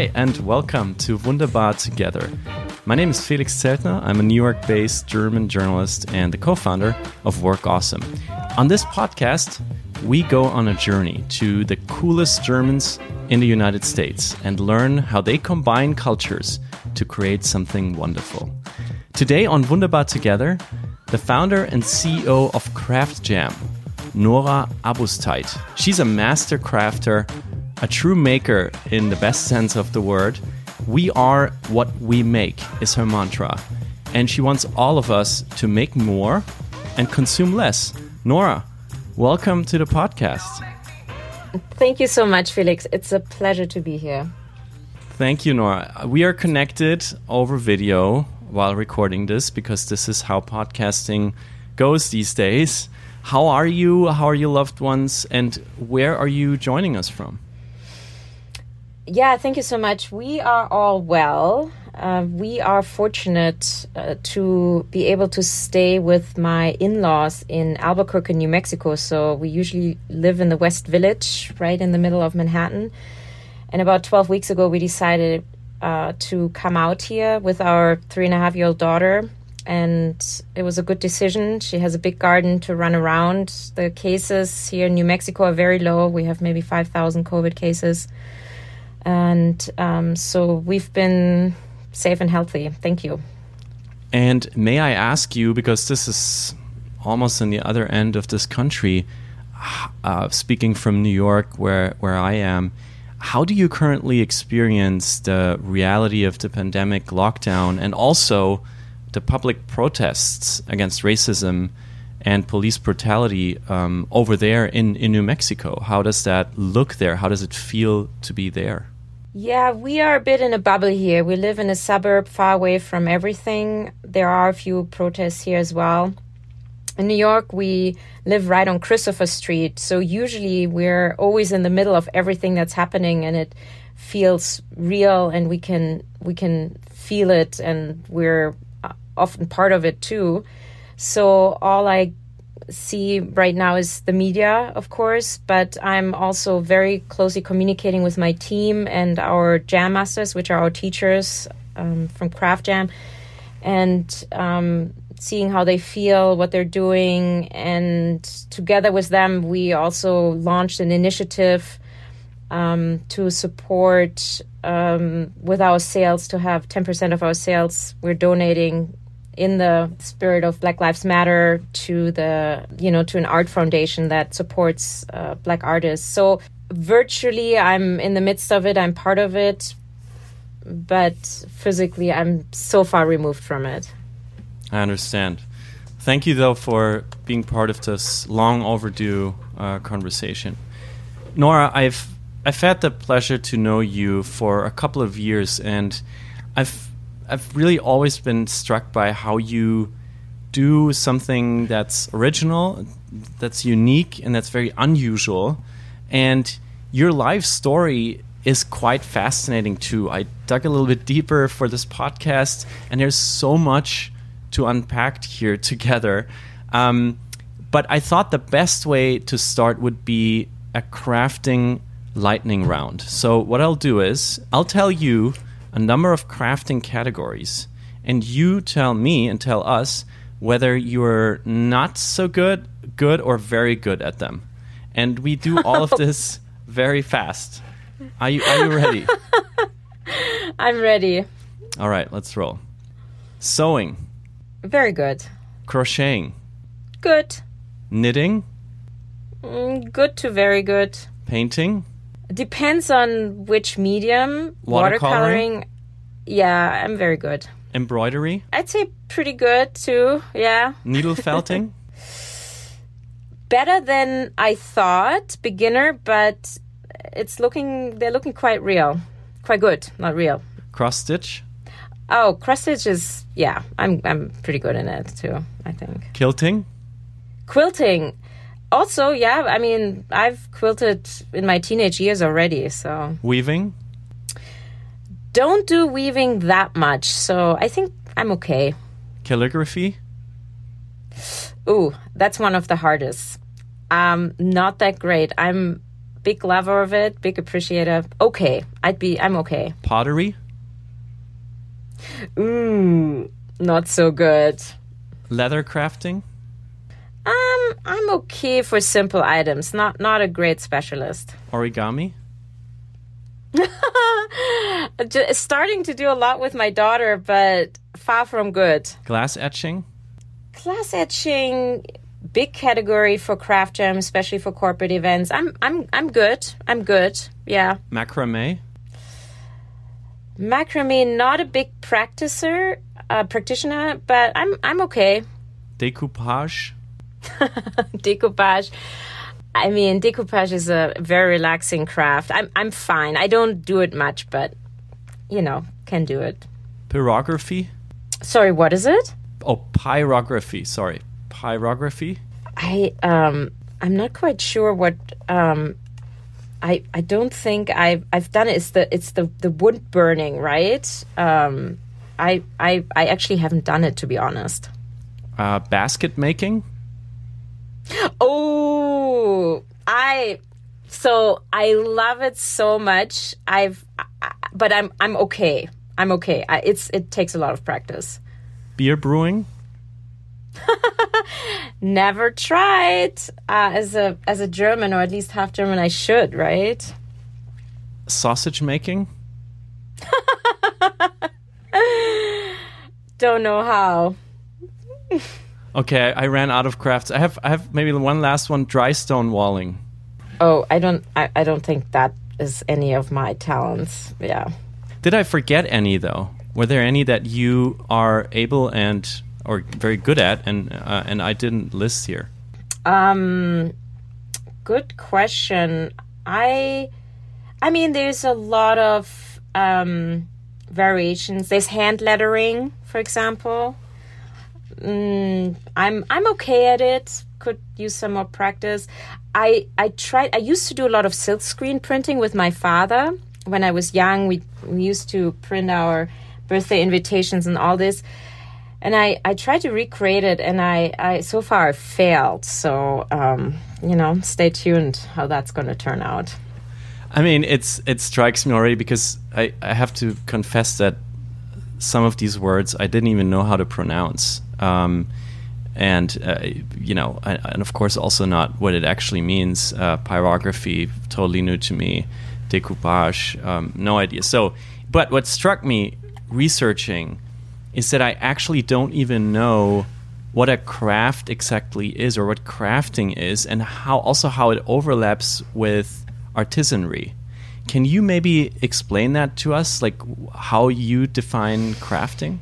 Hi, and welcome to Wunderbar Together. My name is Felix Zeltner. I'm a New York based German journalist and the co founder of Work Awesome. On this podcast, we go on a journey to the coolest Germans in the United States and learn how they combine cultures to create something wonderful. Today on Wunderbar Together, the founder and CEO of Craft Jam, Nora Abousteit. She's a master crafter, a true maker in the best sense of the word. We are what we make is her mantra. And she wants all of us to make more and consume less. Nora, welcome to the podcast. Thank you so much, Felix. It's a pleasure to be here. Thank you, Nora. We are connected over video while recording this because this is how podcasting goes these days. How are you? How are your loved ones? And where are you joining us from? Yeah, thank you so much. We are all well. Uh, we are fortunate uh, to be able to stay with my in laws in Albuquerque, New Mexico. So we usually live in the West Village, right in the middle of Manhattan. And about 12 weeks ago, we decided uh, to come out here with our three and a half year old daughter. And it was a good decision. She has a big garden to run around. The cases here in New Mexico are very low. We have maybe 5,000 COVID cases. And um, so we've been safe and healthy. Thank you. And may I ask you, because this is almost on the other end of this country, uh, speaking from New York, where, where I am, how do you currently experience the reality of the pandemic lockdown and also the public protests against racism and police brutality um, over there in, in New Mexico? How does that look there? How does it feel to be there? Yeah, we are a bit in a bubble here. We live in a suburb far away from everything. There are a few protests here as well. In New York, we live right on Christopher Street. So usually we're always in the middle of everything that's happening and it feels real and we can we can feel it and we're uh, often part of it too. So all I see right now is the media, of course, but I'm also very closely communicating with my team and our jam masters, which are our teachers um, from Craft Jam, and um, seeing how they feel, what they're doing. And together with them, we also launched an initiative um, to support um, with our sales to have 10% of our sales we're donating in the spirit of Black Lives Matter to the you know to an art foundation that supports uh, black artists. So virtually, I'm in the midst of it. I'm part of it, but physically, I'm so far removed from it. I understand. Thank you though for being part of this long overdue uh, conversation, Nora. I've I've had the pleasure to know you for a couple of years, and I've I've really always been struck by how you do something that's original, that's unique, and that's very unusual. And your life story is quite fascinating too. I dug a little bit deeper for this podcast, and there's so much to unpack here together. Um, but I thought the best way to start would be a crafting lightning round. So, what I'll do is I'll tell you a number of crafting categories, and you tell me and tell us whether you're not so good, good, or very good at them. And we do all of this very fast. Are you, are you ready? I'm ready. All right, let's roll. Sewing. Very good. Crocheting. Good. Knitting. Mm, good to very good. Painting. Depends on which medium. Watercoloring? Yeah, I'm very good. Embroidery. I'd say pretty good too. Yeah. Needle felting. Better than I thought. Beginner, but it's looking. They're looking quite real. Quite good. Not real. Cross stitch. Oh, cross stitch is yeah. I'm I'm pretty good in it too. I think. Quilting. Quilting also, yeah, I mean, I've quilted in my teenage years already, so. Weaving? Don't do weaving that much, so I think I'm okay. Calligraphy? Ooh, that's one of the hardest. Um, not that great. I'm big lover of it, big appreciator. Okay, I'd be. I'm okay. Pottery, Ooh, not so good. leather crafting, Um, I'm okay for simple items. Not not a great specialist. origami, Starting to do a lot with my daughter, but far from good. glass etching, Glass etching, big category for craft jam, especially for corporate events. I'm I'm I'm good. I'm good. Yeah. macrame, Macrame, not a big practicer, uh, practitioner, but I'm I'm okay. decoupage, decoupage. I mean, decoupage is a very relaxing craft. I'm I'm fine. I don't do it much, but you know, can do it. pyrography. Sorry, what is it? Oh, pyrography. Sorry, pyrography. I um I'm not quite sure what um I I don't think I've I've done it. It's the it's the the wood burning, right? Um I I I actually haven't done it to be honest. Uh, basket making, Oh, I so I love it so much. I've I, but I'm I'm okay. I'm okay. I, it's it takes a lot of practice. beer brewing, Never tried uh, as a as a German or at least half German. I should, right? sausage making, Don't know how. Okay, I ran out of crafts. I have I have maybe one last one. Dry stone walling. Oh, I don't. I, I don't think that is any of my talents. Yeah. Did I forget any though? Were there any that you are able and or very good at and uh, and I didn't list here? Um, good question. I, I mean, there's a lot of um, variations. There's hand lettering, for example. Mm, I'm I'm okay at it. Could use some more practice. I I tried. I used to do a lot of silkscreen printing with my father when I was young. We we used to print our birthday invitations and all this and I, I tried to recreate it and I, I so far failed so um, you know stay tuned how that's going to turn out I mean, it's it strikes me already because I, I have to confess that some of these words I didn't even know how to pronounce, um, and uh, you know, and of course also not what it actually means. Uh, pyrography, totally new to me. Decoupage, um, no idea. So, but what struck me researching is that I actually don't even know what a craft exactly is or what crafting is and how also how it overlaps with artisanry. Can you maybe explain that to us like how you define crafting?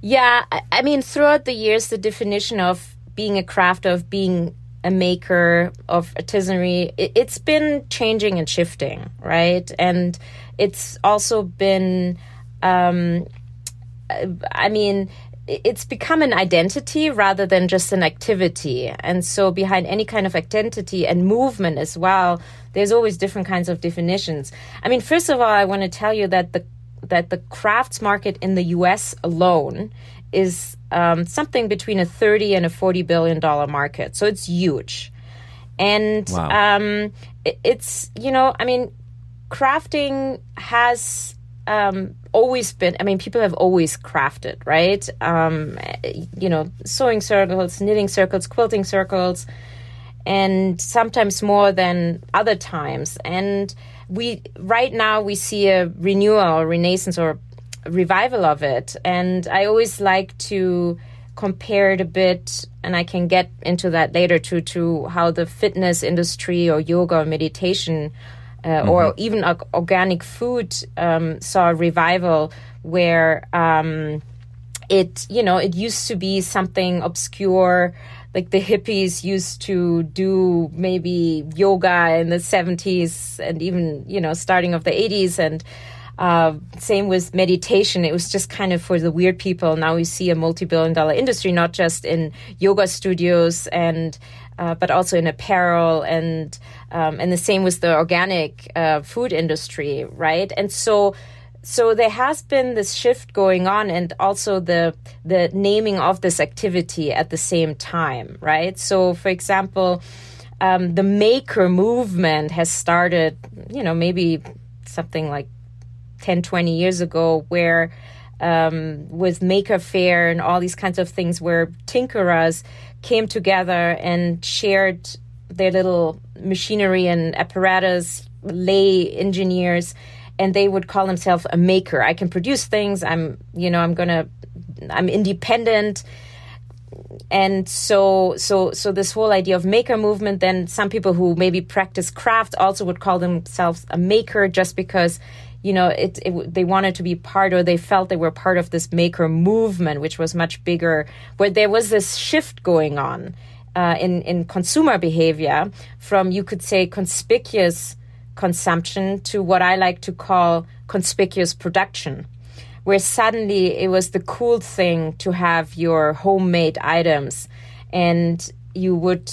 Yeah I, mean throughout the years the definition of being a craft, of being a maker of artisanry it, it's been changing and shifting right and it's also been um, I mean, it's become an identity rather than just an activity. And so, behind any kind of identity and movement as well, there's always different kinds of definitions. I mean, first of all, I want to tell you that the that the crafts market in the U.S. alone is um, something between a 30 and a 40 billion dollar market. So it's huge, and Wow. um, it, it's you know, I mean, crafting has um, always been. I mean, people have always crafted, right? Um, you know, sewing circles, knitting circles, quilting circles, and sometimes more than other times. And we right now we see a renewal, or renaissance, or revival of it. And I always like to compare it a bit, and I can get into that later to to how the fitness industry or yoga or meditation uh, or even or- organic food um, saw a revival where um, it you know it used to be something obscure like the hippies used to do maybe yoga in the 70s and even you know starting of the 80s and uh, same with meditation. It was just kind of for the weird people. Now we see a multi-billion dollar industry not just in yoga studios and uh, but also in apparel and um, and the same with the organic uh, food industry right? And so so there has been this shift going on and also the the naming of this activity at the same time right? So for example um, the maker movement has started, you know, maybe something like 10, 20 years ago, where um, with Maker Faire and all these kinds of things, where tinkerers came together and shared their little machinery and apparatus, lay engineers, and they would call themselves a maker. I can produce things. I'm, you know, I'm gonna, I'm independent and so so so this whole idea of maker movement then some people who maybe practice craft also would call themselves a maker just because you know it, it, they wanted to be part or they felt they were part of this maker movement which was much bigger where there was this shift going on uh, in in consumer behavior from you could say conspicuous consumption to what I like to call conspicuous production where suddenly it was the cool thing to have your homemade items. And you would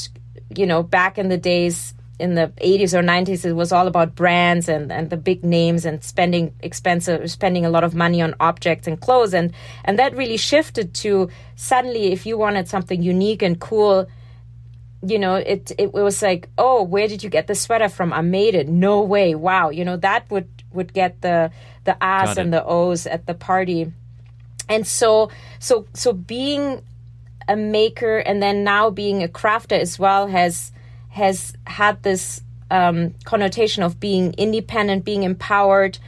you know back in the days in the 80s or 90s it was all about brands and, and the big names and spending expensive spending a lot of money on objects and clothes. And and that really shifted to suddenly if you wanted something unique and cool you know it it was like oh where did you get the sweater from? I made it. No way. Wow. You know that would would get the the A's and the O's at the party. And so so so being a maker and then now being a crafter as well has has had this um, connotation of being independent, being empowered,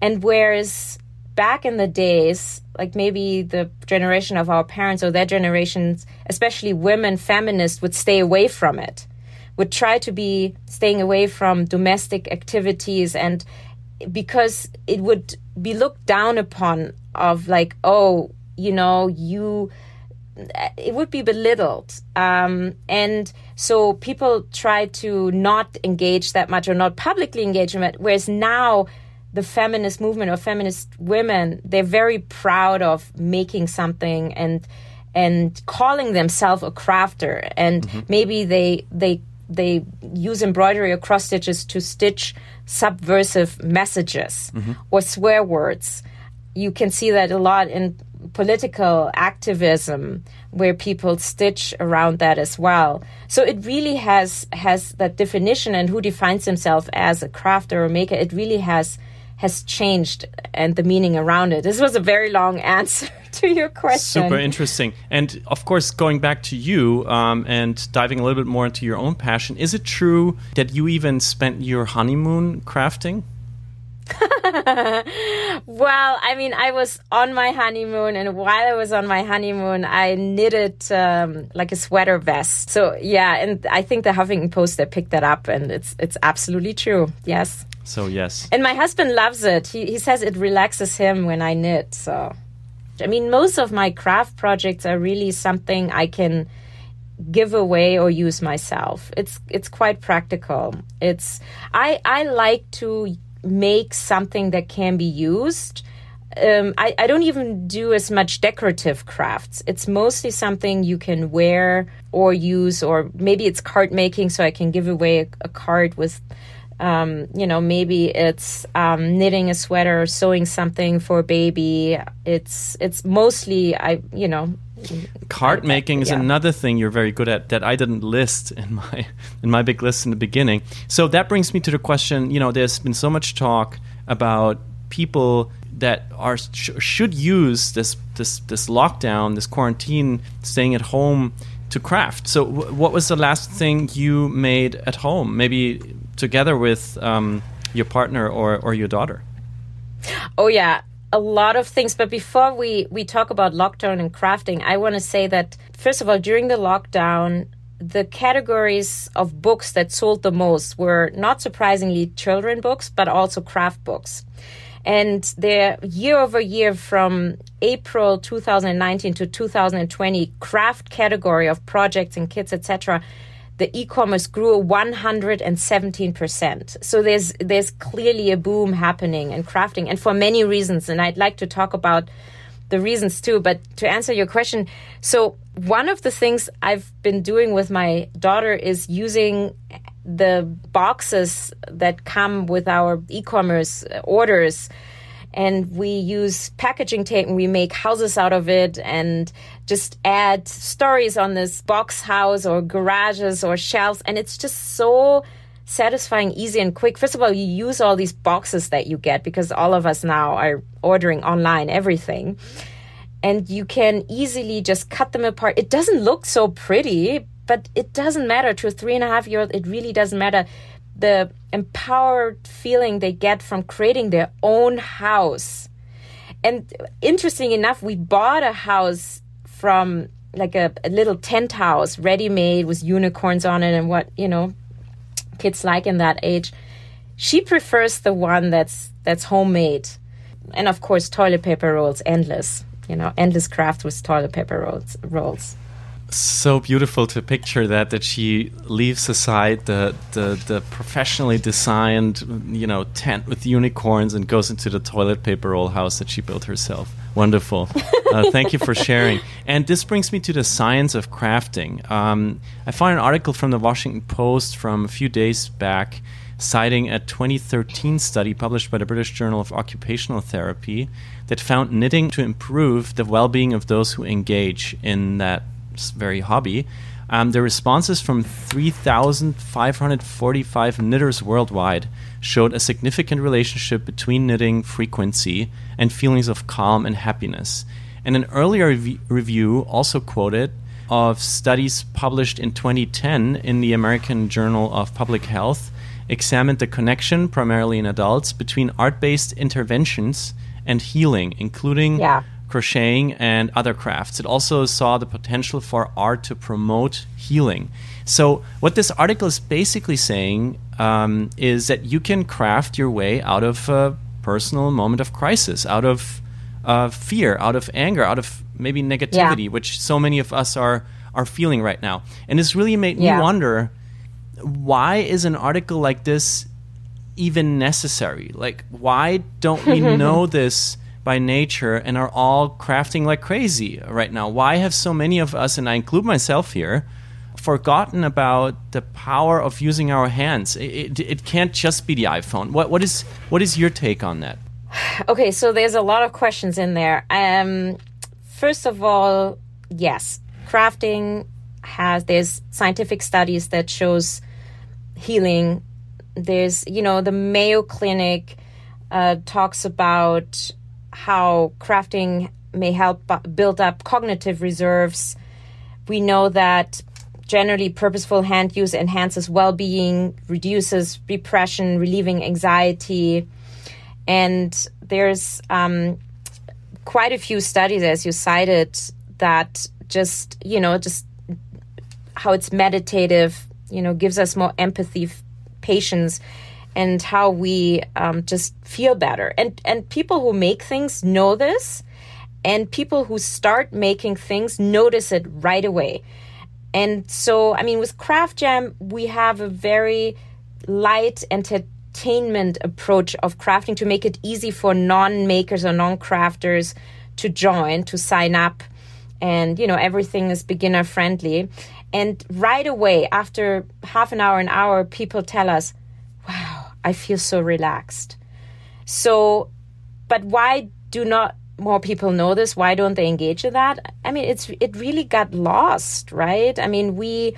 and whereas back in the days, like maybe the generation of our parents or their generations, especially women feminists, would stay away from it, would try to be staying away from domestic activities and because it would be looked down upon of like oh you know you it would be belittled. Um, and so people try to not engage that much or not publicly engage in it whereas now the feminist movement or feminist women they're very proud of making something and and calling themselves a crafter and mm-hmm. maybe they they they use embroidery or cross stitches to stitch subversive messages mm-hmm. or swear words. You can see that a lot in political activism where people stitch around that as well. So it really has has that definition and who defines himself as a crafter or maker, it really has has changed and the meaning around it. This was a very long answer to your question. Super interesting. And of course, going back to you um, and diving a little bit more into your own passion, is it true that you even spent your honeymoon crafting? well, I mean, I was on my honeymoon, and while I was on my honeymoon, I knitted um, like a sweater vest. So yeah, and I think the Huffington Post they picked that up, and it's it's absolutely true. Yes. So yes. And my husband loves it. He he says it relaxes him when I knit. So, I mean, most of my craft projects are really something I can give away or use myself. It's it's quite practical. It's I I like to make something that can be used. Um, I, I don't even do as much decorative crafts. It's mostly something you can wear or use, or maybe it's card making, so I can give away a, a card with um, you know, maybe it's um, knitting a sweater, sewing something for a baby. It's it's mostly I, you know, card making is yeah. another thing you're very good at that I didn't list in my in my big list in the beginning. So that brings me to the question. You know, there's been so much talk about people that are sh- should use this this this lockdown, this quarantine, staying at home to craft. So, w- what was the last thing you made at home? Maybe together with um, your partner or, or your daughter? Oh, yeah. A lot of things. But before we, we talk about lockdown and crafting, I want to say that, first of all, during the lockdown, the categories of books that sold the most were not surprisingly children books, but also craft books. And they're year over year from April 2019 to 2020, craft category of projects and kits, etc the e-commerce grew 117%. So there's there's clearly a boom happening in crafting and for many reasons and I'd like to talk about the reasons too, but to answer your question, so one of the things I've been doing with my daughter is using the boxes that come with our e-commerce orders and we use packaging tape and we make houses out of it and just add stories on this box house or garages or shelves. And it's just so satisfying easy and quick. First of all you use all these boxes that you get because all of us now are ordering online everything. And you can easily just cut them apart. It doesn't look so pretty but it doesn't matter. To a three and a half year old it really doesn't matter the empowered feeling they get from creating their own house. And interesting enough, we bought a house from like a, a little tent house, ready made with unicorns on it and what, you know, kids like in that age. She prefers the one that's that's homemade. And of course toilet paper rolls endless. You know, endless craft with toilet paper rolls rolls so beautiful to picture that that she leaves aside the, the the professionally designed you know tent with unicorns and goes into the toilet paper roll house that she built herself. Wonderful. Uh, thank you for sharing. And this brings me to the science of crafting. Um, I found an article from the Washington Post from a few days back citing a 2013 study published by the British Journal of Occupational Therapy that found knitting to improve the well being of those who engage in that very hobby. Um, the responses from 3,545 knitters worldwide showed a significant relationship between knitting frequency and feelings of calm and happiness. And an earlier rev- review also quoted of studies published in 2010 in the American Journal of Public Health examined the connection, primarily in adults, between art based interventions and healing, including yeah crocheting, and other crafts. It also saw the potential for art to promote healing. So, what this article is basically saying um, is that you can craft your way out of a personal moment of crisis, out of uh, fear, out of anger, out of maybe negativity, yeah. which so many of us are are feeling right now. And this really made yeah. me wonder why is an article like this even necessary? Like, why don't we know this? By nature and are all crafting like crazy right now. Why have so many of us, and I include myself here, forgotten about the power of using our hands? It, it, it can't just be the iPhone. What, what, is, what is your take on that? Okay, so there's a lot of questions in there. Um, first of all, yes, crafting has there's scientific studies that shows healing. There's you know the Mayo Clinic uh, talks about how crafting may help build up cognitive reserves. We know that generally purposeful hand use enhances well being, reduces repression, relieving anxiety. And there's um, quite a few studies, as you cited, that just, you know, just how it's meditative, you know, gives us more empathy, patience and how we um, just feel better. And and people who make things know this, and people who start making things notice it right away. And so, I mean, with Craft Jam, we have a very light entertainment approach of crafting to make it easy for non-makers or non-crafters to join, to sign up, and you know everything is beginner friendly. And right away, after half an hour, an hour, people tell us. I feel so relaxed. So, but why do not more people know this? Why don't they engage in that? I mean, it's it really got lost, right? I mean, we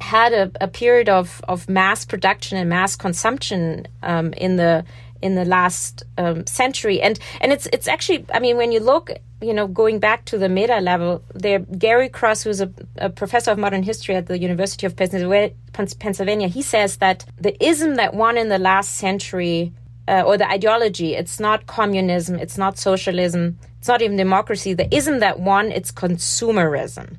had a, a period of, of mass production and mass consumption um, in the in the last um, century, and and it's it's actually, I mean, when you look you know, going back to the meta level, there, Gary Cross, who's a, a, professor of modern history at the University of Pennsylvania, he says that the ism that won in the last century, uh, or the ideology, it's not communism, it's not socialism, it's not even democracy. The ism that won, it's consumerism.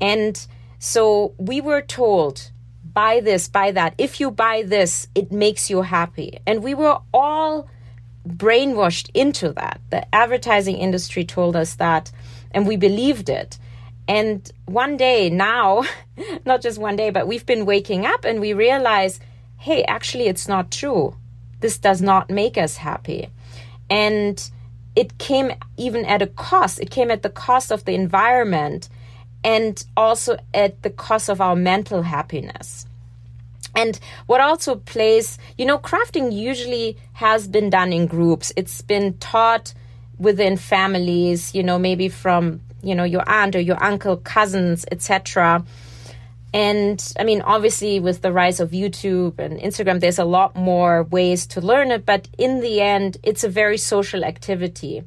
And so we were told, buy this, buy that. If you buy this, it makes you happy. And we were all brainwashed into that. The advertising industry told us that, and we believed it. And one day now, not just one day, but we've been waking up and we realize hey, actually, it's not true. This does not make us happy. And it came even at a cost. It came at the cost of the environment and also at the cost of our mental happiness. And what also plays, you know, crafting usually has been done in groups. It's been taught within families, you know, maybe from, you know, your aunt or your uncle, cousins, etc. And I mean, obviously, with the rise of YouTube and Instagram, there's a lot more ways to learn it. But in the end, it's a very social activity.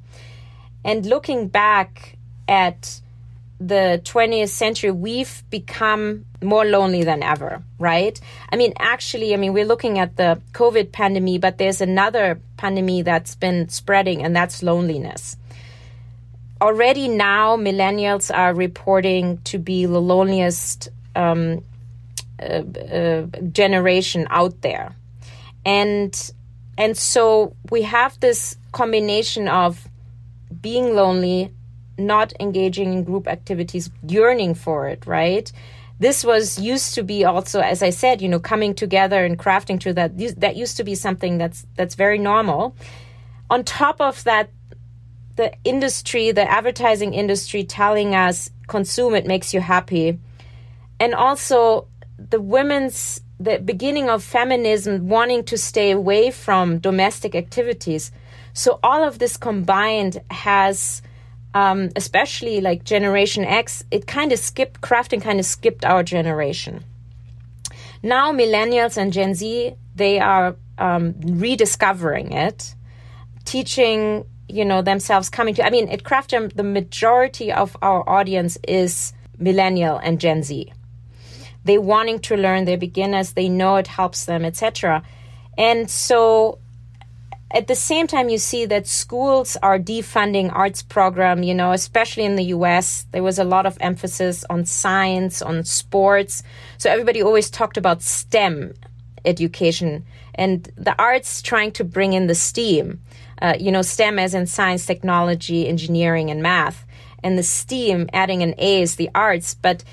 And looking back at the 20th century, we've become more lonely than ever, right? I mean, actually, I mean, we're looking at the COVID pandemic, but there's another pandemic that's been spreading, and that's loneliness. Already now, millennials are reporting to be the loneliest um, uh, uh, generation out there, and and so we have this combination of being lonely not engaging in group activities, yearning for it, right? This was used to be also, as I said, you know, coming together and crafting to that. That used to be something that's that's very normal. On top of that, the industry, the advertising industry, telling us consume it makes you happy, and also the women's the beginning of feminism wanting to stay away from domestic activities. So all of this combined has um, especially like Generation X, it kind of skipped, crafting kind of skipped our generation. Now, millennials and Gen Z, they are um, rediscovering it, teaching, you know, themselves coming to, I mean, at Crafter, the majority of our audience is millennial and Gen Z. They wanting to learn, they're beginners, they know it helps them, etc. And so at the same time you see that schools are defunding arts program you know especially in the us there was a lot of emphasis on science on sports. So everybody always talked about stem education and the arts trying to bring in the steam uh, you know stem as in science technology engineering and math and the steam adding an a is the arts. But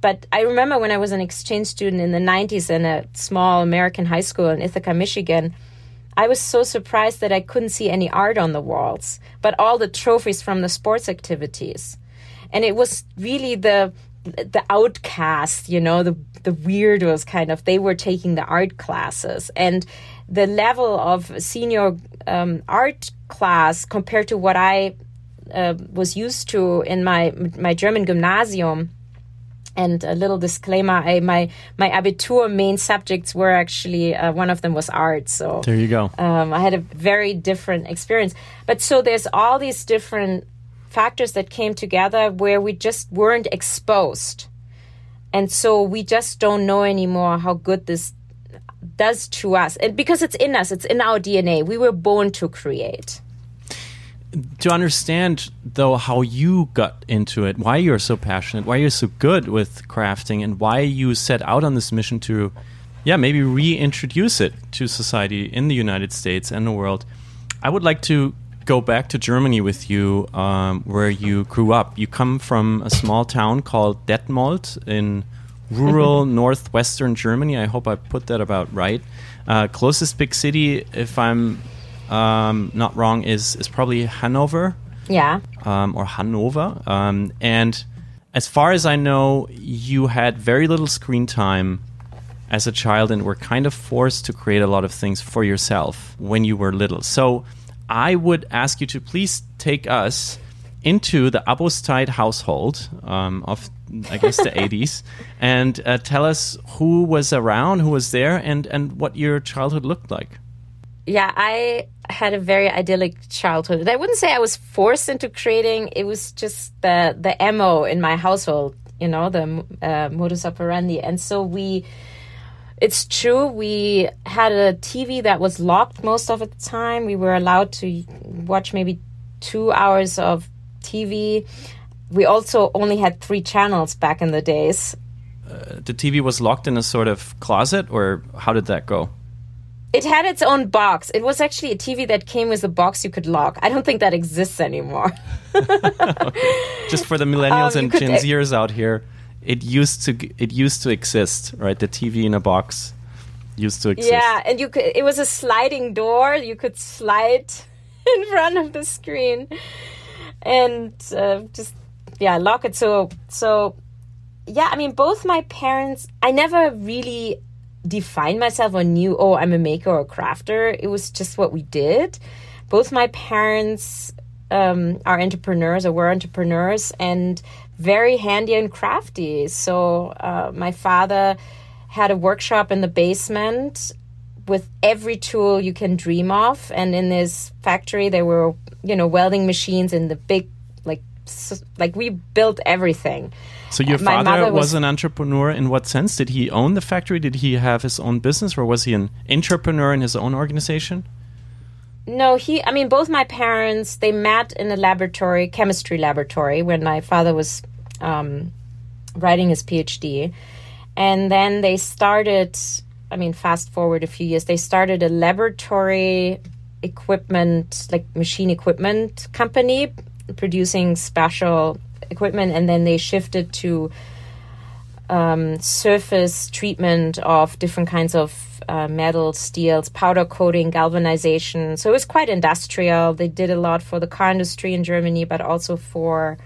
but I remember when I was an exchange student in the 90s in a small American high school in Ithaca, Michigan, I was so surprised that I couldn't see any art on the walls, but all the trophies from the sports activities. And it was really the the outcast, you know, the the weirdos kind of. They were taking the art classes, and the level of senior um, art class compared to what I uh, was used to in my my German gymnasium and a little disclaimer I, my my abitur main subjects were actually uh, one of them was art so there you go. um, i had a very different experience. But so there's all these different factors that came together where we just weren't exposed. And so we just don't know anymore how good this does to us. And because it's in us it's in our dna we were born to create to understand though how you got into it why you're so passionate why you're so good with crafting and why you set out on this mission to yeah maybe reintroduce it to society in the united states and the world i would like to go back to germany with you um, where you grew up. You come from a small town called detmold in rural northwestern germany. I hope i put that about right. Uh, closest big city if i'm um, not wrong, is is probably Hanover. Yeah. Um, or Hanover. Um, and as far as I know, you had very little screen time as a child and were kind of forced to create a lot of things for yourself when you were little. So I would ask you to please take us into the Abousteit household um, of, I guess, the 80s and uh, tell us who was around, who was there, and, and what your childhood looked like yeah, I had a very idyllic childhood. I wouldn't say I was forced into creating. It was just the the mo in my household, you know, the uh, modus operandi. And so we, it's true, we had a TV that was locked most of the time. We were allowed to watch maybe two hours of TV. We also only had three channels back in the days. Uh, the TV was locked in a sort of closet, or how did that go? It had its own box. It was actually a TV that came with a box you could lock. I don't think that exists anymore. Just for the millennials um, and Gen Zers out here, it used to it used to exist, right? The TV in a box used to exist. Yeah, and you could. It was a sliding door. You could slide in front of the screen, and uh, just yeah, lock it. So so yeah, I mean, both my parents. I never really define myself or knew, oh, I'm a maker or a crafter. It was just what we did. Both my parents um, are entrepreneurs or were entrepreneurs and very handy and crafty. So uh, my father had a workshop in the basement with every tool you can dream of. And in this factory, there were, you know, welding machines and the big, like, we built everything. So your My father was, was- an entrepreneur in what sense? Did he own the factory? Did he have his own business, or was he an entrepreneur in his own organization? No, he, I mean, both my parents, they met in a laboratory, chemistry laboratory, when my father was um, writing his PhD. And then they started, I mean, fast forward a few years, they started a laboratory equipment, like machine equipment company producing special equipment. And then they shifted to um, surface treatment of different kinds of uh, metals, steels, powder coating, galvanization. So it was quite industrial. They did a lot for the car industry in Germany, but also for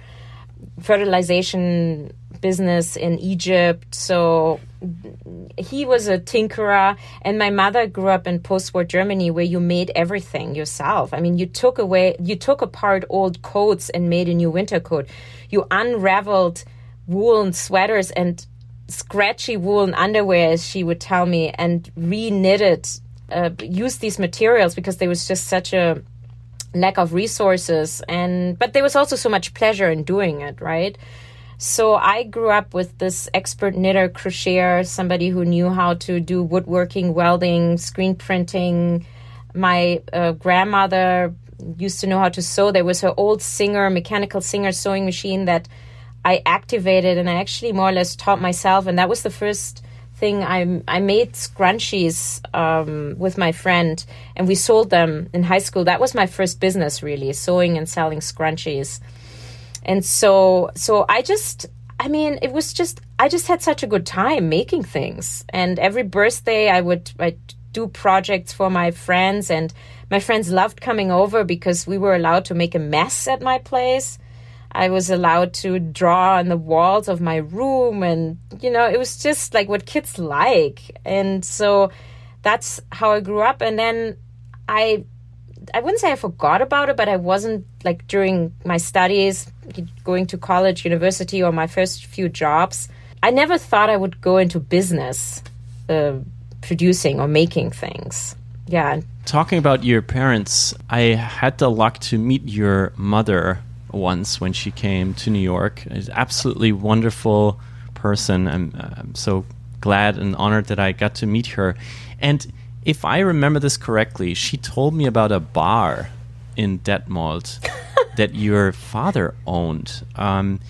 fertilization business in Egypt. So he was a tinkerer, and my mother grew up in post-war Germany, where you made everything yourself. I mean, you took away, you took apart old coats and made a new winter coat. You unraveled woolen sweaters and scratchy woolen underwear, as she would tell me, and re-knitted, uh, used these materials because there was just such a lack of resources and but there was also so much pleasure in doing it right so i grew up with this expert knitter crocheter somebody who knew how to do woodworking welding screen printing my uh, grandmother used to know how to sew there was her old singer mechanical singer sewing machine that i activated and i actually more or less taught myself and that was the first thing I I made scrunchies um, with my friend, and we sold them in high school. That was my first business, really, sewing and selling scrunchies. And so, so I just, I mean, it was just, I just had such a good time making things. And every birthday, I would, I do projects for my friends, and my friends loved coming over because we were allowed to make a mess at my place. I was allowed to draw on the walls of my room, and you know, it was just like what kids like. And so that's how I grew up. And then I, I wouldn't say I forgot about it, but I wasn't like during my studies, going to college, university, or my first few jobs. I never thought I would go into business, uh, producing or making things. Yeah, Talking about your parents, I had the luck to meet your mother once when she came to New York. She's absolutely wonderful person. I'm, uh, I'm so glad and honored that I got to meet her. And if I remember this correctly, she told me about a bar in Detmold that your father owned. Um,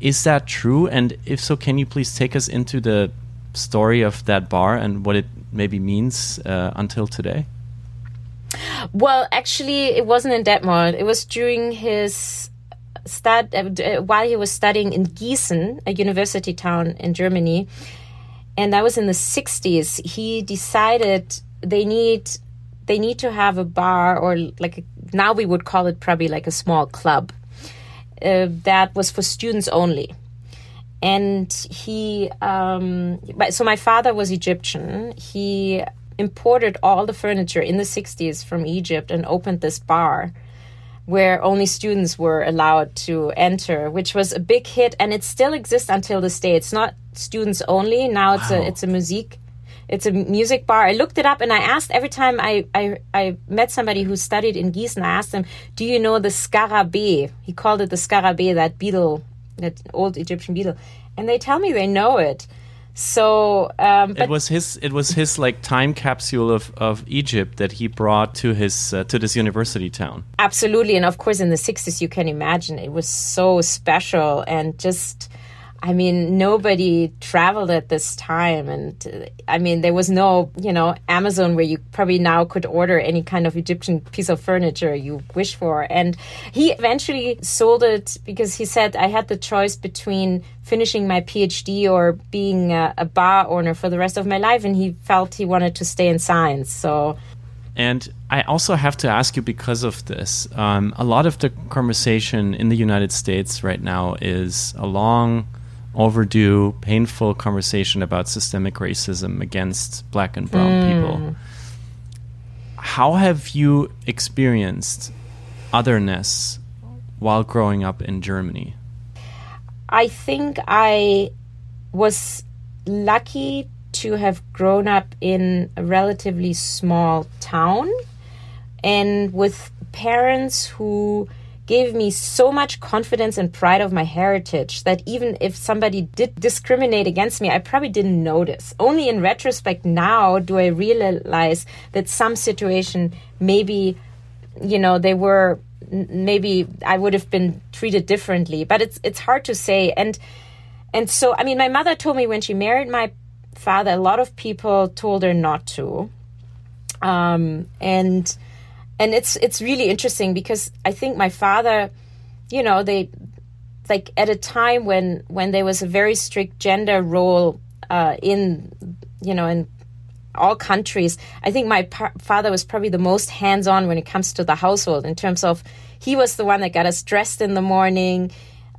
is that true? And if so, can you please take us into the story of that bar and what it maybe means uh, until today? Well, actually, it wasn't in Detmold. It was during his stud uh, while he was studying in Gießen, a university town in Germany, and that was in the '60s. He decided they need they need to have a bar or like a, now we would call it probably like a small club uh, that was for students only. And he, um, but so my father was Egyptian. He imported all the furniture in the 60s from Egypt and opened this bar where only students were allowed to enter, which was a big hit, and it still exists until this day. It's not students only now. It's Wow. a it's a music, it's a music bar. I looked it up, and I asked every time I I, I met somebody who studied in Gießen. I asked them, "Do you know the scarabée?" He called it the scarabée, that beetle, that old Egyptian beetle, and they tell me they know it. So, um, but it was his it was his like time capsule of, of Egypt that he brought to his uh, to this university town. Absolutely. And of course, in the 60s, you can imagine it was so special and just. I mean, nobody traveled at this time. And I mean, there was no, you know, Amazon where you probably now could order any kind of Egyptian piece of furniture you wish for. And he eventually sold it because he said, I had the choice between finishing my PhD or being a, a bar owner for the rest of my life. And he felt he wanted to stay in science. So And I also have to ask you because of this. Um, a lot of the conversation in the United States right now is along overdue, painful conversation about systemic racism against black and brown mm. people. How have you experienced otherness while growing up in Germany? I think I was lucky to have grown up in a relatively small town and with parents who gave me so much confidence and pride of my heritage that even if somebody did discriminate against me, I probably didn't notice. Only in retrospect now do I realize that some situation maybe, you know, they were maybe I would have been treated differently, but it's it's hard to say. And and so I mean, my mother told me when she married my father, a lot of people told her not to, um, and and it's it's really interesting because I think my father, you know, they like at a time when when there was a very strict gender role uh, in you know in all countries. I think my pa- father was probably the most hands on when it comes to the household in terms of he was the one that got us dressed in the morning,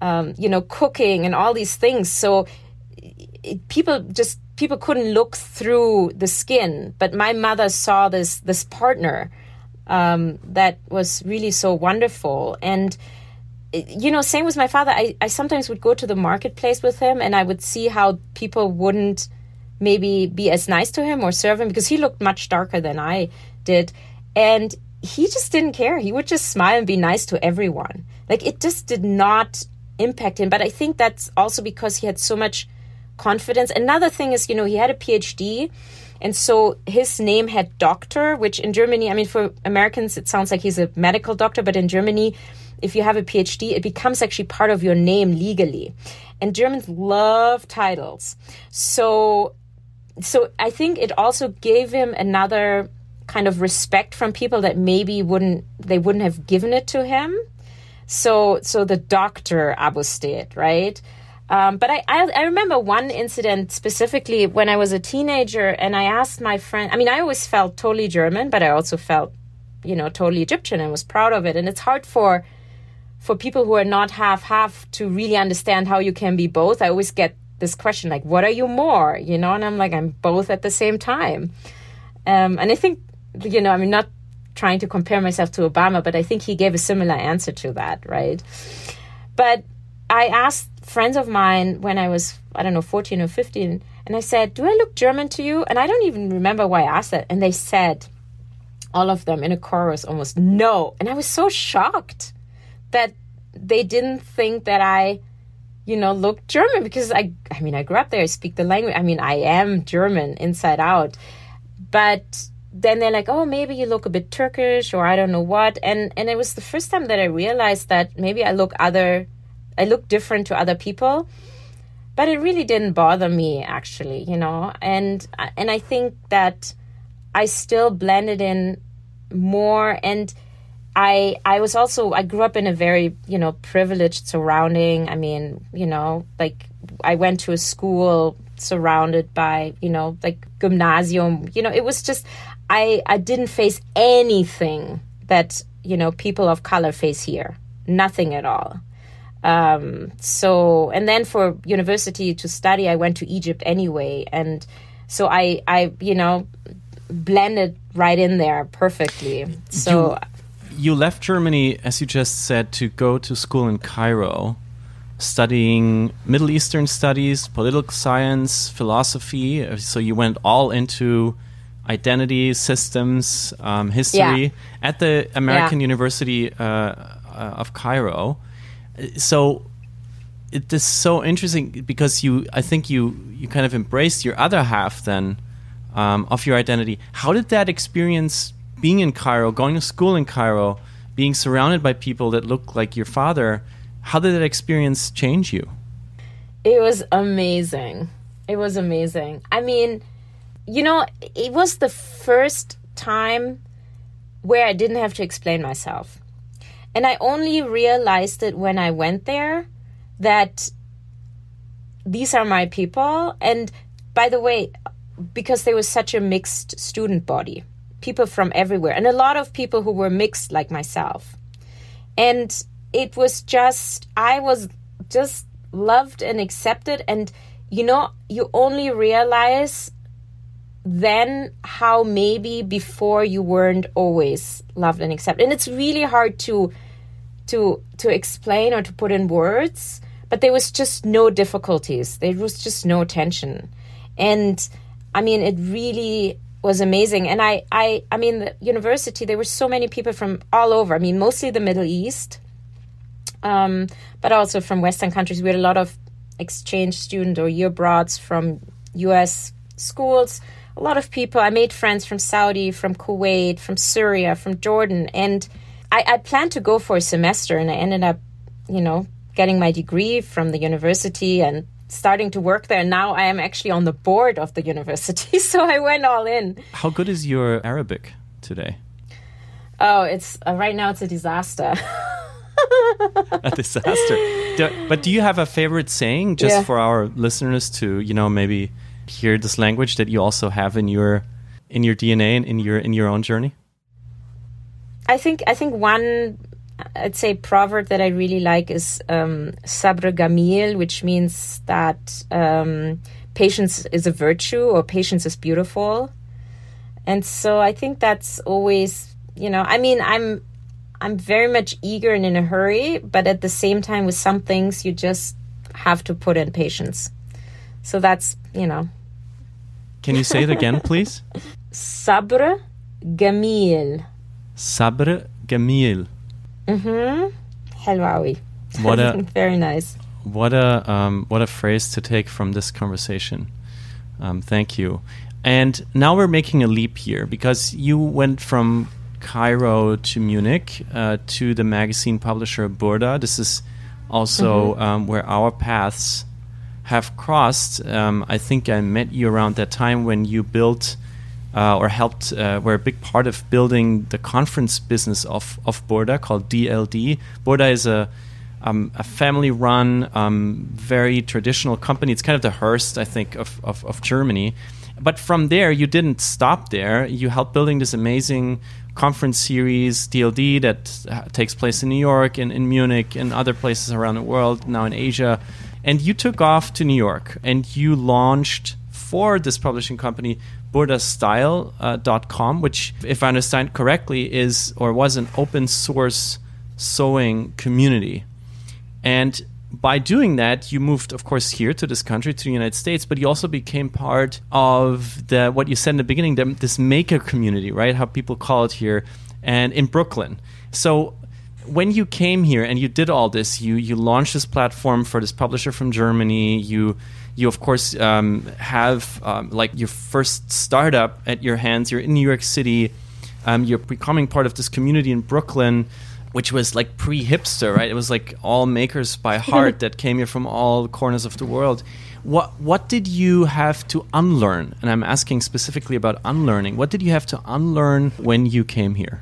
um, you know, cooking and all these things. So it, people just people couldn't look through the skin, but my mother saw this this partner um, that was really so wonderful and you know same with my father I, I sometimes would go to the marketplace with him and i would see how people wouldn't maybe be as nice to him or serve him because he looked much darker than I did. And he just didn't care. He would just smile and be nice to everyone. Like it just did not impact him. But I think that's also because he had so much confidence. Another thing is, you know, he had a PhD. And so his name had doctor, which in Germany, I mean, for Americans, it sounds like he's a medical doctor, but in Germany, if you have a PhD, it becomes actually part of your name legally. And Germans love titles. So so I think it also gave him another kind of respect from people that maybe wouldn't they wouldn't have given it to him. So so the doctor Abousteit, right? Um, but I, I, I remember one incident specifically when I was a teenager, and I asked my friend. I mean, I always felt totally German, but I also felt, you know, totally Egyptian, and was proud of it. And it's hard for for people who are not half half to really understand how you can be both. I always get this question like what are you more you know and i'm like i'm both at the same time um, and i think you know i'm not trying to compare myself to obama but i think he gave a similar answer to that right but i asked friends of mine when i was i don't know 14 or 15 and i said do i look german to you and i don't even remember why i asked that and they said all of them in a chorus almost no and i was so shocked that they didn't think that i you know, look German because I, I mean, I grew up there, I speak the language. I mean, I am German inside out. But then they're like, oh, maybe you look a bit Turkish or I don't know what. And, and it was the first time that I realized that maybe I look other, I look different to other people. But it really didn't bother me actually, you know. And, and I think that I still blended in more and, I I was also I grew up in a very you know privileged surrounding. I mean you know like I went to a school surrounded by you know like gymnasium. You know it was just I I didn't face anything that you know people of color face here. Nothing at all. Um, so and then for university to study, I went to Egypt anyway, and so I I you know blended right in there perfectly. So. You you left Germany, as you just said, to go to school in Cairo, studying Middle Eastern studies, political science, philosophy. So you went all into identity systems, um, history yeah. at the American yeah. University uh, uh, of Cairo. So it is so interesting because you, I think you, you kind of embraced your other half then um, of your identity. How did that experience being in Cairo, going to school in Cairo, being surrounded by people that look like your father, how did that experience change you? It was amazing. It was amazing. I mean, you know, it was the first time where I didn't have to explain myself. And I only realized it when I went there that these are my people. And by the way, because there was such a mixed student body, people from everywhere and a lot of people who were mixed like myself. And it was just, I was just loved and accepted and you know you only realize then how maybe before you weren't always loved and accepted and it's really hard to to to explain or to put in words but there was just no difficulties. There was just no tension. And i mean it really was amazing. And i i i mean the university there were so many people from all over. I mean mostly the middle east um, but also from western countries. We had a lot of exchange student or year abroads from us schools. A lot of people. I made friends from saudi from kuwait from syria from jordan. And I, I planned to go for a semester and I ended up, you know, getting my degree from the university and starting to work there. Now I am actually on the board of the university, so I went all in. How good is your Arabic today? Oh, it's uh, right now it's a disaster. a disaster. Do, but do you have a favorite saying just Yeah. for our listeners to, you know, maybe hear this language that you also have in your in your DNA and in your in your own journey? I think I think one I'd say proverb that I really like is um, sabr gamil, which means that um, patience is a virtue or patience is beautiful. And so I think that's always, you know, I mean, I'm I'm very much eager and in a hurry, but at the same time, with some things, you just have to put in patience. So that's, you know, Can you say it again, please? Sabre gamil. Sabr Gamil. Mm-hmm. Helwawi. What a very nice. What a um, what a phrase to take from this conversation. Um, thank you. And now we're making a leap here because you went from Cairo to Munich uh, to the magazine publisher Burda. This is also um, where our paths have crossed. Um, I think I met you around that time when you built uh, or helped, uh, were a big part of building the conference business of, of Burda called DLD. Burda is a, um, a family run, um, very traditional company. It's kind of the Hearst, I think, of, of, of Germany. But from there, you didn't stop there. You helped building this amazing conference series, DLD, that uh, takes place in New York and in Munich and other places around the world, now in Asia. And you took off to New York and you launched for this publishing company burdastyle.com, which, if I understand correctly, is or was an open source sewing community. And by doing that, you moved, of course, here to this country, to the United States, but you also became part of the what you said in the beginning, the, this maker community, right? How people call it here, and in Brooklyn. So when you came here and you did all this, you you launched this platform for this publisher from Germany. You you of course um, have um, like your first startup at your hands. You're in New York City. Um, you're becoming part of this community in Brooklyn, which was like pre-hipster, right? It was like all makers by heart that came here from all corners of the world. What what did you have to unlearn? And I'm asking specifically about unlearning. What did you have to unlearn when you came here?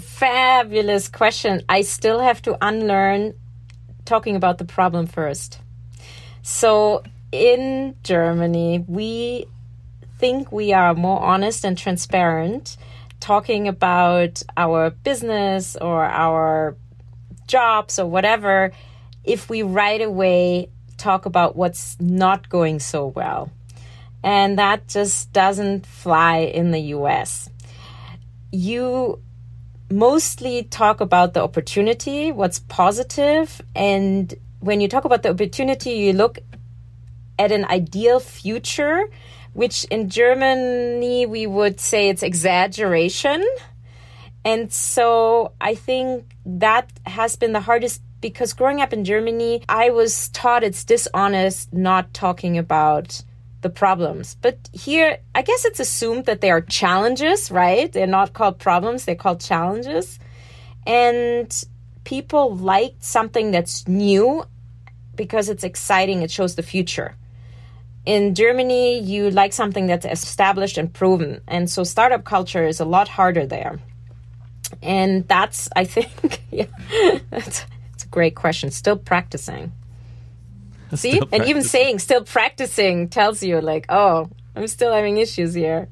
Fabulous question. I still have to unlearn talking about the problem first. So in Germany, we think we are more honest and transparent talking about our business or our jobs or whatever if we right away talk about what's not going so well. And that just doesn't fly in the US. You mostly talk about the opportunity, what's positive, and when you talk about the opportunity, you look at an ideal future, which in Germany we would say it's exaggeration. And so I think that has been the hardest because growing up in Germany, I was taught it's dishonest not talking about the problems. But here, I guess it's assumed that they are challenges, right? They're not called problems, they're called challenges. And people like something that's new because it's exciting, it shows the future. In Germany, you like something that's established and proven. And so startup culture is a lot harder there. And that's, I think, yeah, that's, that's a great question. Still practicing. See? Still and even saying still practicing tells you, like, oh, I'm still having issues here.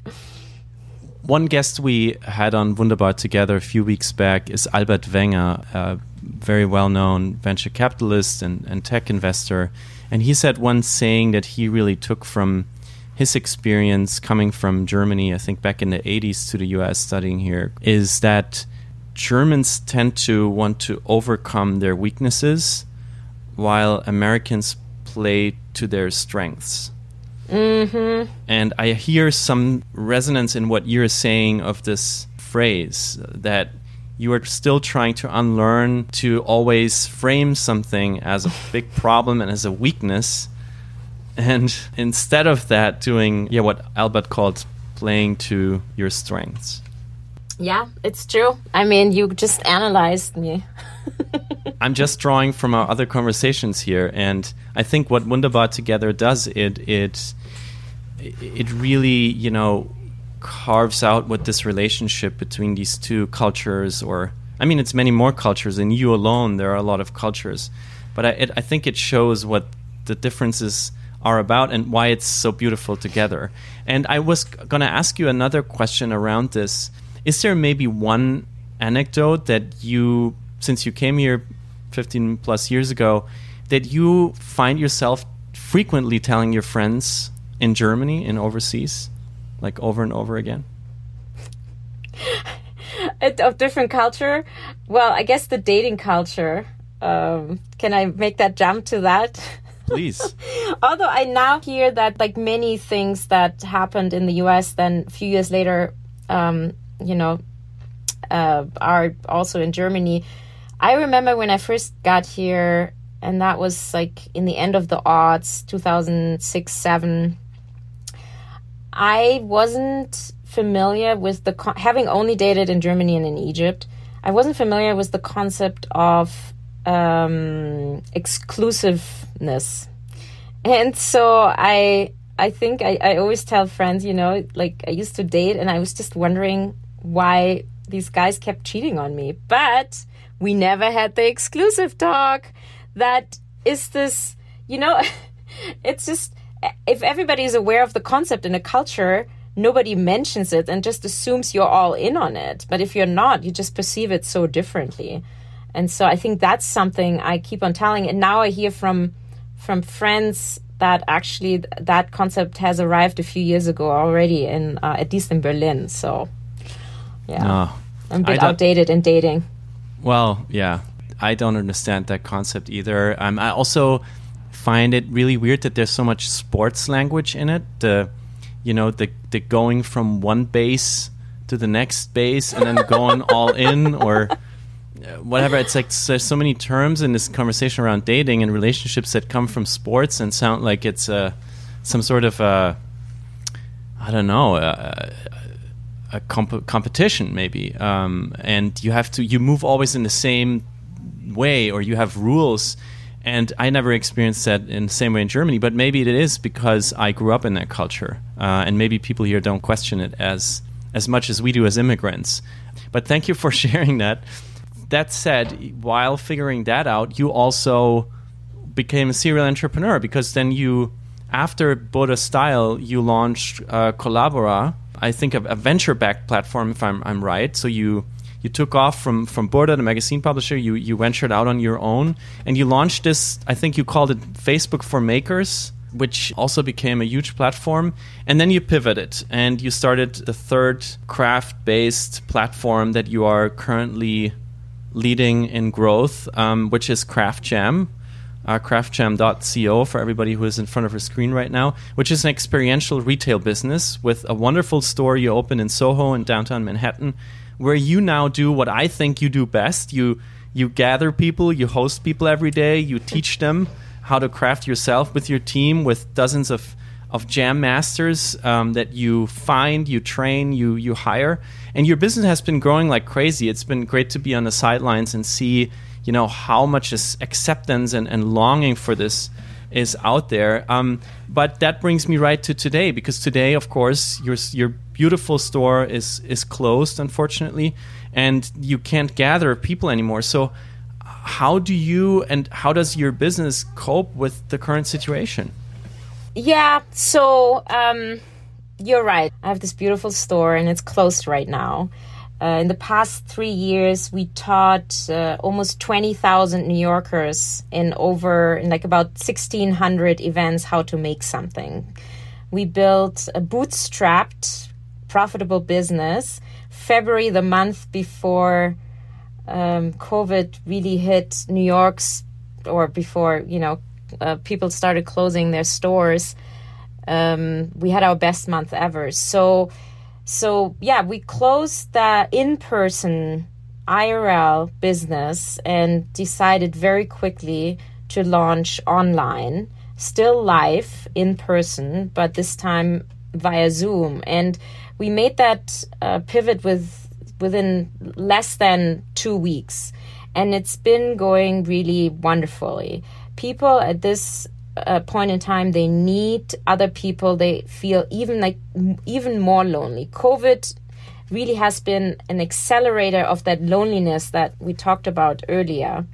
One guest we had on Wunderbar together a few weeks back is Albert Wenger, a very well known venture capitalist and, and tech investor. And he said one saying that he really took from his experience coming from Germany, I think back in the 80s to the US studying here, is that Germans tend to want to overcome their weaknesses while Americans play to their strengths. Mm-hmm. And I hear some resonance in what you're saying of this phrase that you are still trying to unlearn to always frame something as a big problem and as a weakness. And instead of that, doing yeah, what Albert called playing to your strengths. Yeah, it's true. I mean, you just analyzed me. I'm just drawing from our other conversations here, and I think what Wunderbar together does it it it really you know carves out what this relationship between these two cultures, or I mean, it's many more cultures. In you alone, there are a lot of cultures, but I, it, I think it shows what the differences are about and why it's so beautiful together. And I was going to ask you another question around this. Is there maybe one anecdote that you, since you came here 15 plus years ago, that you find yourself frequently telling your friends in Germany and overseas? Like over and over again? of different culture. Well, I guess the dating culture. Um, can I make that jump to that? Please. Although I now hear that like many things that happened in the U.S. then a few years later, um, you know, uh, are also in Germany. I remember when I first got here, and that was like in the end of the odds, 2006, 7 I wasn't familiar with the con- having only dated in Germany and in Egypt. I wasn't familiar with the concept of um, exclusiveness, and so I I think I, I always tell friends, you know, like I used to date, and I was just wondering why these guys kept cheating on me, but we never had the exclusive talk. That is this, you know, it's just if everybody is aware of the concept in a culture, nobody mentions it and just assumes you're all in on it. But if you're not, you just perceive it so differently. And so I think that's something I keep on telling. And now I hear from from friends that actually that concept has arrived a few years ago already in uh, at least in Berlin. So yeah, no, I'm a bit outdated in dating. Well, yeah, I don't understand that concept either. Um, I also find it really weird that there's so much sports language in it. The you know the the going from one base to the next base and then going all in or uh, whatever. It's like there's so many terms in this conversation around dating and relationships that come from sports and sound like it's a uh, some sort of a I don't know a, a comp- competition maybe. Um, and you have to you move always in the same way or you have rules and I never experienced that in the same way in Germany, but maybe it is because I grew up in that culture, uh, and maybe people here don't question it as as much as we do as immigrants. But thank you for sharing that. That said, while figuring that out, you also became a serial entrepreneur because then you, after Burda Style, you launched uh, Kollabora, I think a, a venture-backed platform, if I'm, I'm right. So you you took off from from Burda, the magazine publisher. You you ventured out on your own, and you launched this. I think you called it Facebook for Makers, which also became a huge platform. And then you pivoted and you started the third craft based platform that you are currently leading in growth, um, which is Craft Jam. Uh, craftjam.co for everybody who is in front of her screen right now, which is an experiential retail business with a wonderful store you open in Soho in downtown Manhattan where you now do what I think you do best. You you gather people, you host people every day, you teach them how to craft yourself with your team with dozens of of jam masters um, that you find, you train, you you hire, and your business has been growing like crazy. It's been great to be on the sidelines and see, you know, how much is acceptance and, and longing for this is out there. Um, but that brings me right to today because today, of course, your your beautiful store is is closed, unfortunately, and you can't gather people anymore. So, how do you and how does your business cope with the current situation? Yeah, so um, you're right. I have this beautiful store, and it's closed right now. Uh, in the past three years, we taught uh, almost 20,000 New Yorkers in over, in like about 1,600 events, how to make something. We built a bootstrapped, profitable business. February, the month before um, COVID really hit New York's, or before, you know, uh, people started closing their stores, um, we had our best month ever. So, so yeah, we closed the in-person IRL business and decided very quickly to launch online, still live in person, but this time via Zoom. And we made that uh, pivot with within less than two weeks, and it's been going really wonderfully. People at this a point in time they need other people. They feel even like even more lonely. Covid really has been an accelerator of that loneliness that we talked about earlier.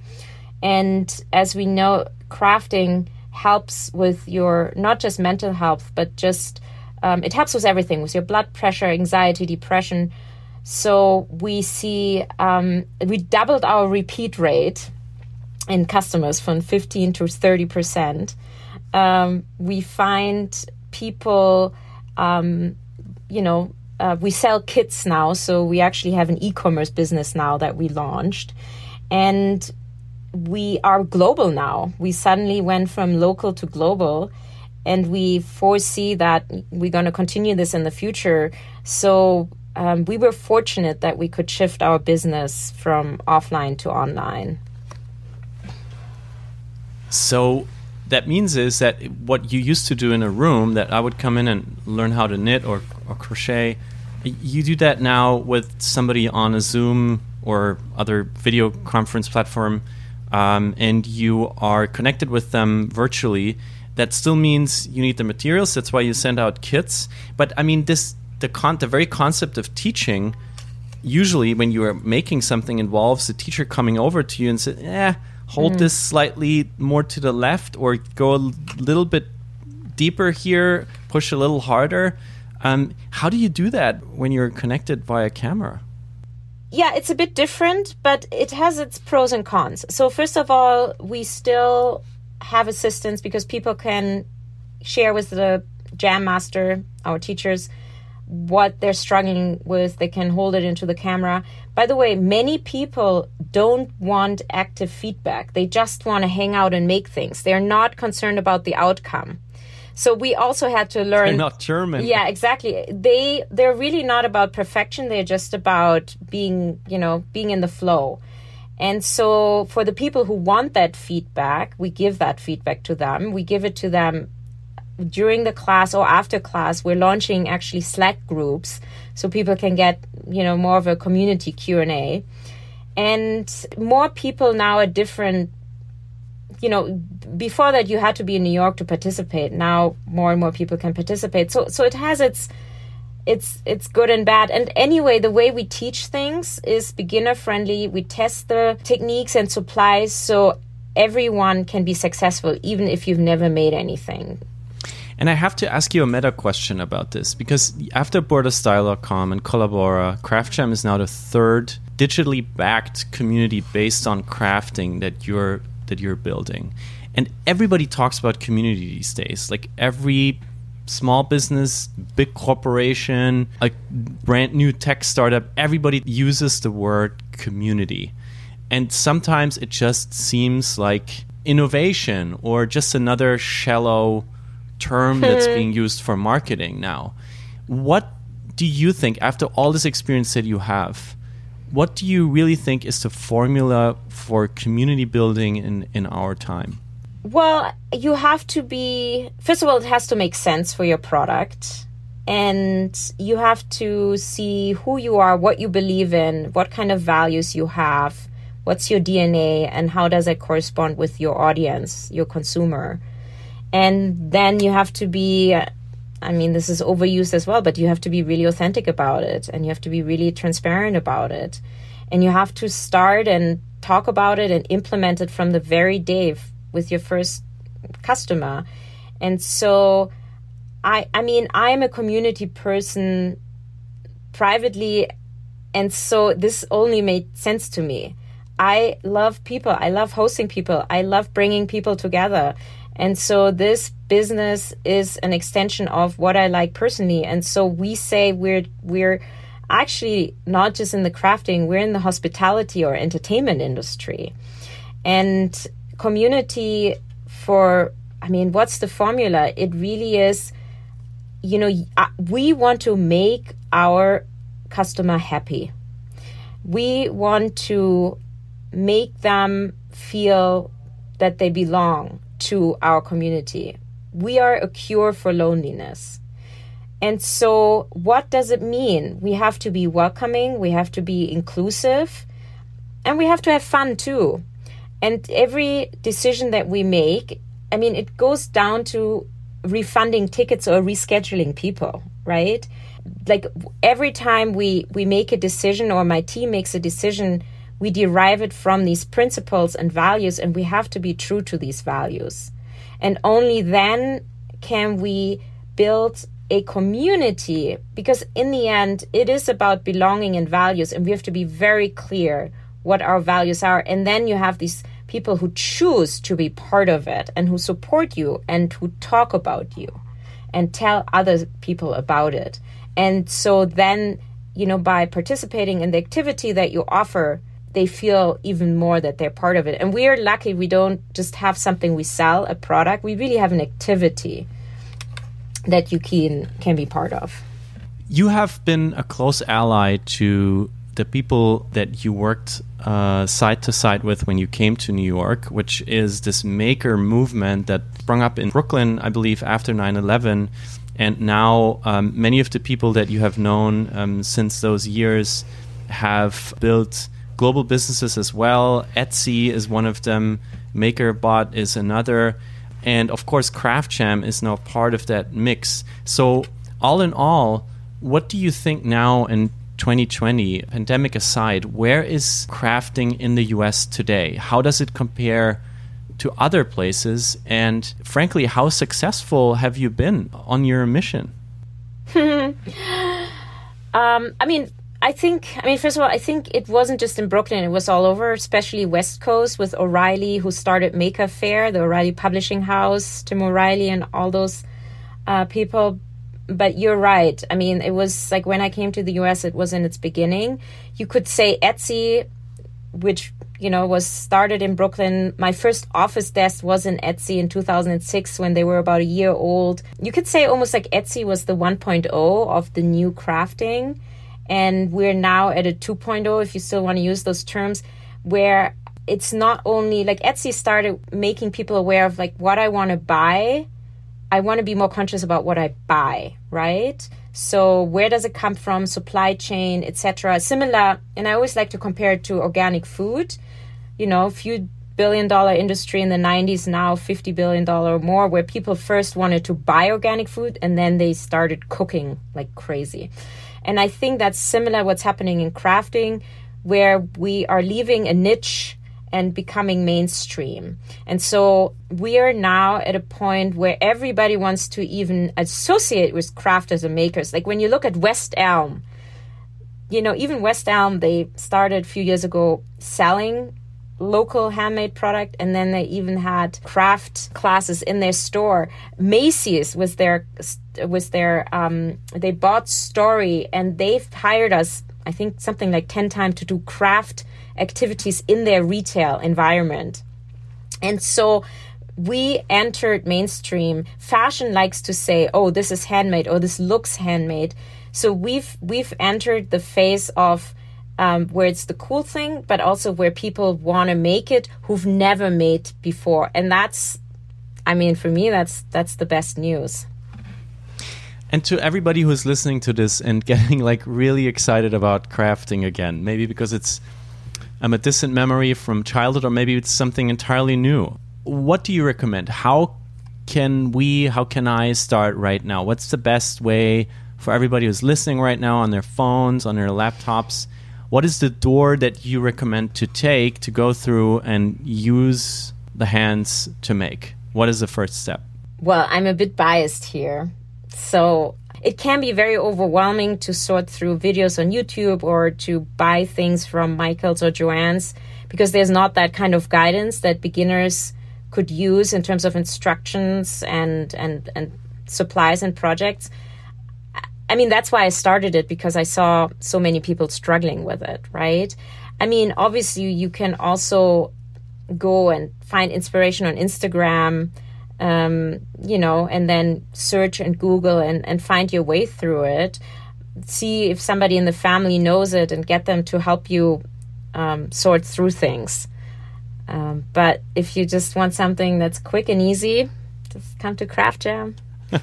And as we know crafting helps with your not just mental health but just um, it helps with everything with your blood pressure anxiety depression. So we see um, we doubled our repeat rate in customers from 15 to 30 percent. Um, we find people, um, you know, uh, we sell kits now, so we actually have an e-commerce business now that we launched, and we are global now. We suddenly went from local to global, and we foresee that we're going to continue this in the future. So um, we were fortunate that we could shift our business from offline to online. So that means is that what you used to do in a room that I would come in and learn how to knit or, or crochet, you do that now with somebody on a Zoom or other video conference platform, um, and you are connected with them virtually. That still means you need the materials. That's why you send out kits. But I mean, this the con- the very concept of teaching. Usually, when you are making something, involves the teacher coming over to you and say, "Yeah." hold mm. this slightly more to the left or go a little bit deeper here, push a little harder. Um, how do you do that when you're connected via camera? Yeah, it's a bit different, but it has its pros and cons. So, first of all, we still have assistance because people can share with the jam master, our teachers, what they're struggling with. They can hold it into the camera. By the way, many people don't want active feedback. They just want to hang out and make things. They're not concerned about the outcome. So we also had to learn. They're not German. Yeah, exactly. They they're really not about perfection. They're just about being, you know, being in the flow. And so for the people who want that feedback, we give that feedback to them. We give it to them during the class or after class. We're launching actually slack groups so people can get you know more of a community q&a and more people now at different you know before that you had to be in new york to participate. Now more and more people can participate. So so it has its it's it's good and bad and anyway the way we teach things is beginner friendly we test the techniques and supplies so everyone can be successful even if you've never made anything and I have to ask you a meta question about this because after BurdaStyle.com and Kollabora, CraftJam is now the third digitally backed community based on crafting that you're that you're building. And everybody talks about community these days. Like every small business, big corporation, a brand new tech startup, everybody uses the word community. And sometimes it just seems like innovation or just another shallow term that's being used for marketing now. What do you think, after all this experience that you have, what do you really think is the formula for community building in, in our time? Well, you have to be, first of all, it has to make sense for your product. And you have to see who you are, what you believe in, what kind of values you have, what's your DNA, and how does it correspond with your audience, your consumer and then you have to be I mean, this is overused as well, but you have to be really authentic about it and you have to be really transparent about it. And you have to start and talk about it and implement it from the very day with your first customer. And so I I mean, I'm a community person privately And so this only made sense to me. I love people. I love hosting people. I love bringing people together. And so this business is an extension of what I like personally. And so we say we're we're actually not just in the crafting, we're in the hospitality or entertainment industry. And community for I mean, what's the formula? It really is you know, uh, we want to make our customer happy. We want to make them feel that they belong to our community. We are a cure for loneliness. And so, what does it mean? We have to be welcoming, we have to be inclusive, and we have to have fun too. And every decision that we make, I mean, it goes down to refunding tickets or rescheduling people, right? Like every time we we make a decision or my team makes a decision, we derive it from these principles and values and we have to be true to these values. And only then can we build a community because in the end it is about belonging and values and we have to be very clear what our values are and then you have these people who choose to be part of it and who support you and who talk about you and tell other people about it. And so then, you know, by participating in the activity that you offer, they feel even more that they're part of it. And we are lucky we don't just have something we sell, a product. We really have an activity that you can can be part of. You have been a close ally to the people that you worked uh, side to side with when you came to New York, which is this maker movement that sprung up in Brooklyn, I believe, after 9 11. And now um, many of the people that you have known um, since those years have built global businesses as well. Etsy is one of them, MakerBot is another. And of course, Craft Jam is now part of that mix. So, all in all, what do you think now in 2020, pandemic aside, where is crafting in the US today? How does it compare to other places? And frankly, how successful have you been on your mission? um, I mean, I think, I mean, first of all, I think it wasn't just in Brooklyn, it was all over, especially West Coast with O'Reilly, who started Maker Faire, the O'Reilly Publishing House, Tim O'Reilly, and all those uh, people but you're right. I mean, it was like when I came to the US, it was in its beginning. You could say Etsy, which, you know, was started in Brooklyn. My first office desk was in Etsy in 2006 when they were about a year old. You could say almost like Etsy was the 1.0 of the new crafting. And we're now at a 2.0, if you still want to use those terms, where it's not only like Etsy started making people aware of like what I want to buy I want to be more conscious about what I buy, right? So where does it come from, supply chain, etc. Similar, and I always like to compare it to organic food. You know, a few billion dollar industry in the 90s, now 50 billion dollar more, where people first wanted to buy organic food and then they started cooking like crazy. And I think that's similar what's happening in crafting, where we are leaving a niche and becoming mainstream. And so we are now at a point where everybody wants to even associate with crafters and makers. Like when you look at West Elm, you know, even West Elm, they started a few years ago selling local handmade product and then they even had craft classes in their store macy's was their was their um they bought story and they've hired us i think something like 10 times to do craft activities in their retail environment. And so we entered mainstream. Fashion likes to say, "Oh, this is handmade," or "This looks handmade." So we've we've entered the phase of um, where it's the cool thing, but also where people want to make it who've never made before, and that's, I mean, for me, that's that's the best news. And to everybody who's listening to this and getting like really excited about crafting again, maybe because it's um, a distant memory from childhood, or maybe it's something entirely new. What do you recommend? How can we, how can I start right now? What's the best way for everybody who's listening right now on their phones, on their laptops? What is the door that you recommend to take to go through and use the hands to make? What is the first step? Well, I'm a bit biased here. So it can be very overwhelming to sort through videos on YouTube or to buy things from Michael's or Joann's because there's not that kind of guidance that beginners could use in terms of instructions and and and supplies and projects. I mean, that's why I started it because I saw so many people struggling with it, right? I mean, obviously, you can also go and find inspiration on Instagram um, you know, and then search and Google and, and find your way through it. See if somebody in the family knows it and get them to help you um, sort through things. Um, but if you just want something that's quick and easy, just come to Craft Jam.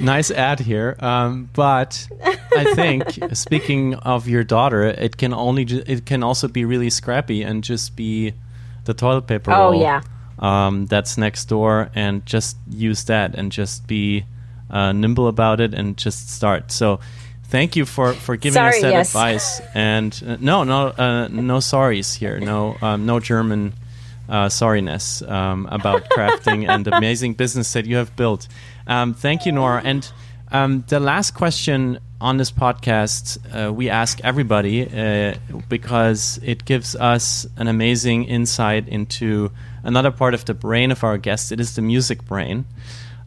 nice ad here, um, but I think speaking of your daughter, it can only ju- it can also be really scrappy and just be the toilet paper. Oh roll. yeah, um, that's next door and just use that and just be uh, nimble about it and just start. So thank you for, for giving Sorry, us that yes. advice. And uh, no, no, uh, no sorries here. No, um, no German uh, sorriness um, about crafting and the amazing business that you have built. Um, thank you, Nora. And um, the last question on this podcast, uh, we ask everybody uh, because it gives us an amazing insight into another part of the brain of our guest. It is the music brain.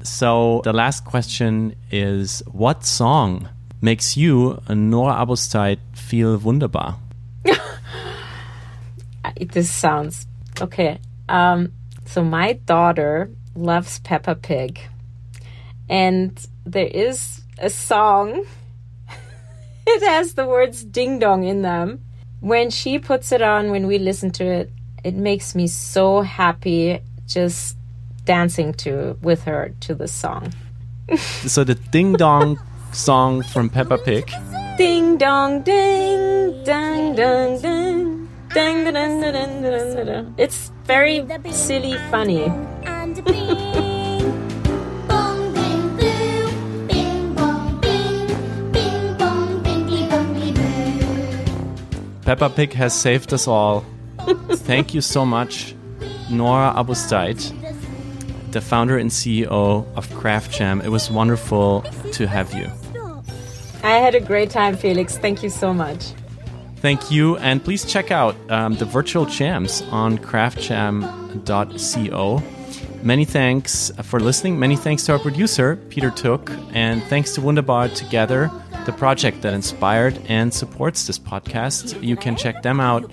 So the last question is what song makes you, Nora Abousteit, feel wunderbar? this sounds okay. Um, so my daughter loves Peppa Pig, and there is a song. it has the words "ding dong" in them. When she puts it on, when we listen to it, it makes me so happy just dancing to with her to the song. so the ding dong song from Peppa Pig. Ding dong ding dang dang ding dang dang dang dang dang dang. It's very silly funny. and bing, bong bing boo, bing bong bing, bing bong bingy bongy boo. Peppa Pig has saved us all. Thank you so much, Nora Abousteit, the founder and CEO of Craft Jam. It was wonderful to have you. I had a great time, Felix. Thank you so much. Thank you, and please check out um, the virtual jams on craftjam.co. Many thanks for listening. Many thanks to our producer, Peter Took, and thanks to Wunderbar Together, the project that inspired and supports this podcast. You can check them out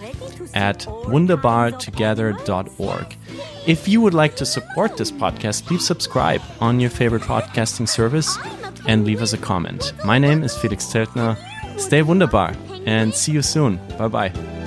at wunderbartogether.org. If you would like to support this podcast, please subscribe on your favorite podcasting service and leave us a comment. My name is Felix Teltner. Stay wunderbar and see you soon. Bye bye.